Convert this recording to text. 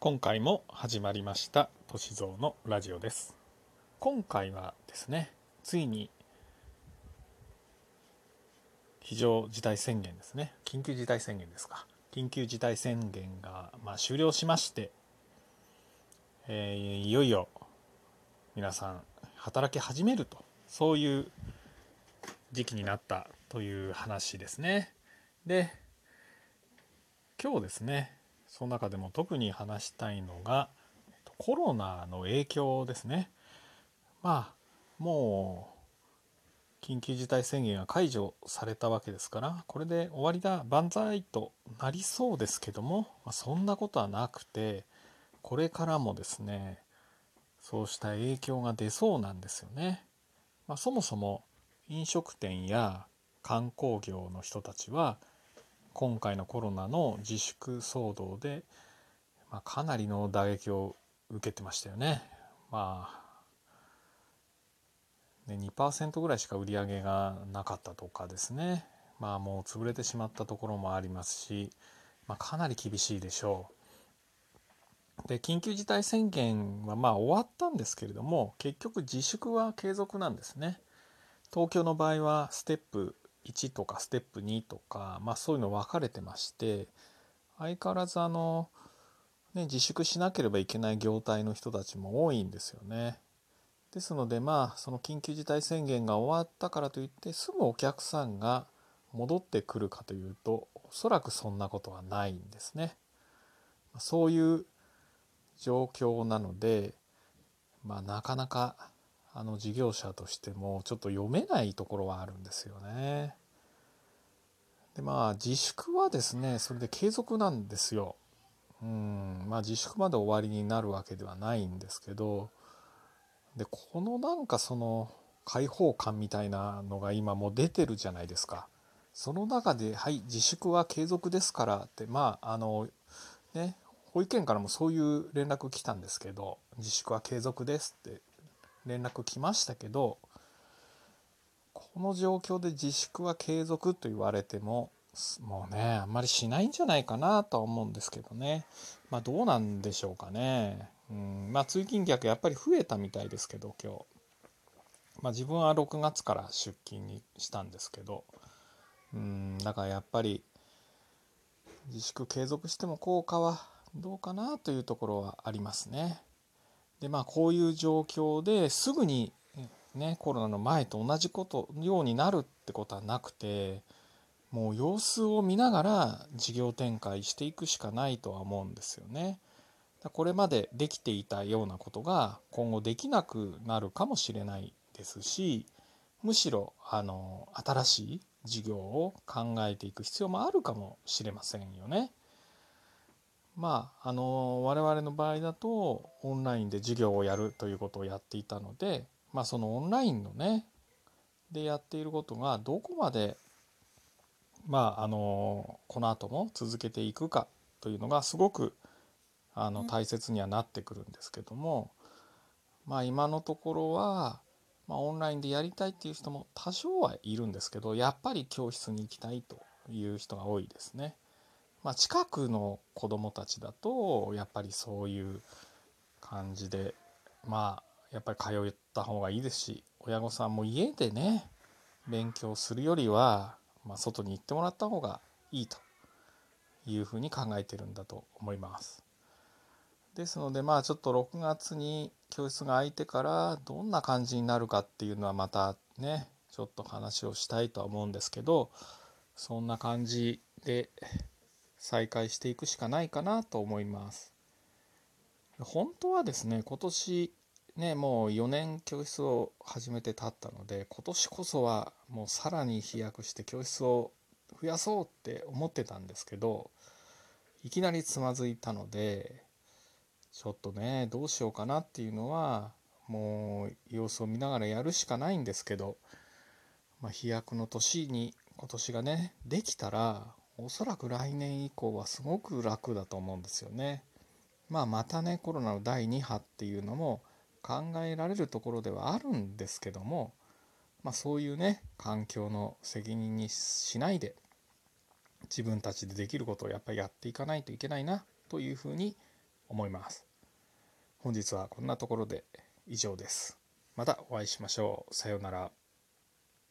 今回も始まりました歳三のラジオです。今回はですねついに非常事態宣言ですね。緊急事態宣言ですか。緊急事態宣言が、まあ、終了しまして、えー、いよいよ皆さん働き始めるとそういう時期になったという話ですね。で今日ですねその中でも特に話したいのがコロナの影響ですね。まあもう緊急事態宣言が解除されたわけですからこれで終わりだ万歳となりそうですけども、まあ、そんなことはなくてこれからもですねそうした影響が出そうなんですよね。まあ、そもそも飲食店や観光業の人たちは今回のコロナの自粛騒動で、まあ、かなりの打撃を受けてましたよね。まあ、ね、2%ぐらいしか売り上げがなかったとかですね。まあもう潰れてしまったところもありますし、まあ、かなり厳しいでしょう。で緊急事態宣言はまあ終わったんですけれども結局自粛は継続なんですね。東京の場合はステップ1とかステップ2とか、まあ、そういうの分かれてまして相変わらずあの、ね、自粛しなければいけない業態の人たちも多いんですよね。ですのでまあその緊急事態宣言が終わったからといってすぐお客さんが戻ってくるかというとおそらくそんなことはないんですね。そういう状況なので、まあ、なかなかあの事業者としてもちょっと読めないところはあるんですよね。でまあ自粛はですねそれで継続なんですよ。うんまあ自粛まで終わりになるわけではないんですけどでこのなんかその開放感みたいなのが今もう出てるじゃないですか。その中で「はい自粛は継続ですから」ってまああのね保育園からもそういう連絡来たんですけど「自粛は継続です」って連絡来ましたけどこの状況で自粛は継続と言われてももうねあんまりしないんじゃないかなとは思うんですけどね。まあどうなんでしょうかね。うんまあ通勤客やっぱり増えたみたいですけど今日。まあ自分は6月から出勤にしたんですけどうんだからやっぱり自粛継続しても効果はどうかなというところはありますね。でまあこういう状況ですぐにねコロナの前と同じことようになるってことはなくてもう様子を見ながら事業展開していくしかないとは思うんですよね。これまでできていたようなことが今後できなくなるかもしれないですしむしろあの新しい事業を考えていく必要もあるかもしれませんよね。まあ、あの我々の場合だとオンラインで授業をやるということをやっていたので、まあ、そのオンラインのねでやっていることがどこまで、まあ、あのこの後も続けていくかというのがすごくあの大切にはなってくるんですけども、まあ、今のところは、まあ、オンラインでやりたいっていう人も多少はいるんですけどやっぱり教室に行きたいという人が多いですね。まあ、近くの子どもたちだとやっぱりそういう感じでまあやっぱり通った方がいいですし親御さんも家でね勉強するよりは、まあ、外に行ってもらった方がいいというふうに考えてるんだと思います。ですのでまあちょっと6月に教室が開いてからどんな感じになるかっていうのはまたねちょっと話をしたいとは思うんですけどそんな感じで再開していくしかないかなと思います。本当はですね今年ねもう4年教室を始めてたったので今年こそはもうさらに飛躍して教室を増やそうって思ってたんですけどいきなりつまずいたのでちょっとねどうしようかなっていうのはもう様子を見ながらやるしかないんですけど、まあ、飛躍の年に今年がねできたらおそらく来年以降はすごく楽だと思うんですよね。まあまたねコロナの第2波っていうのも考えられるところではあるんですけども、まあ、そういうね環境の責任にしないで自分たちでできることをやっぱりやっていかないといけないなというふうに思います。本日はこんなところで以上です。またお会いしましょう。さようなら。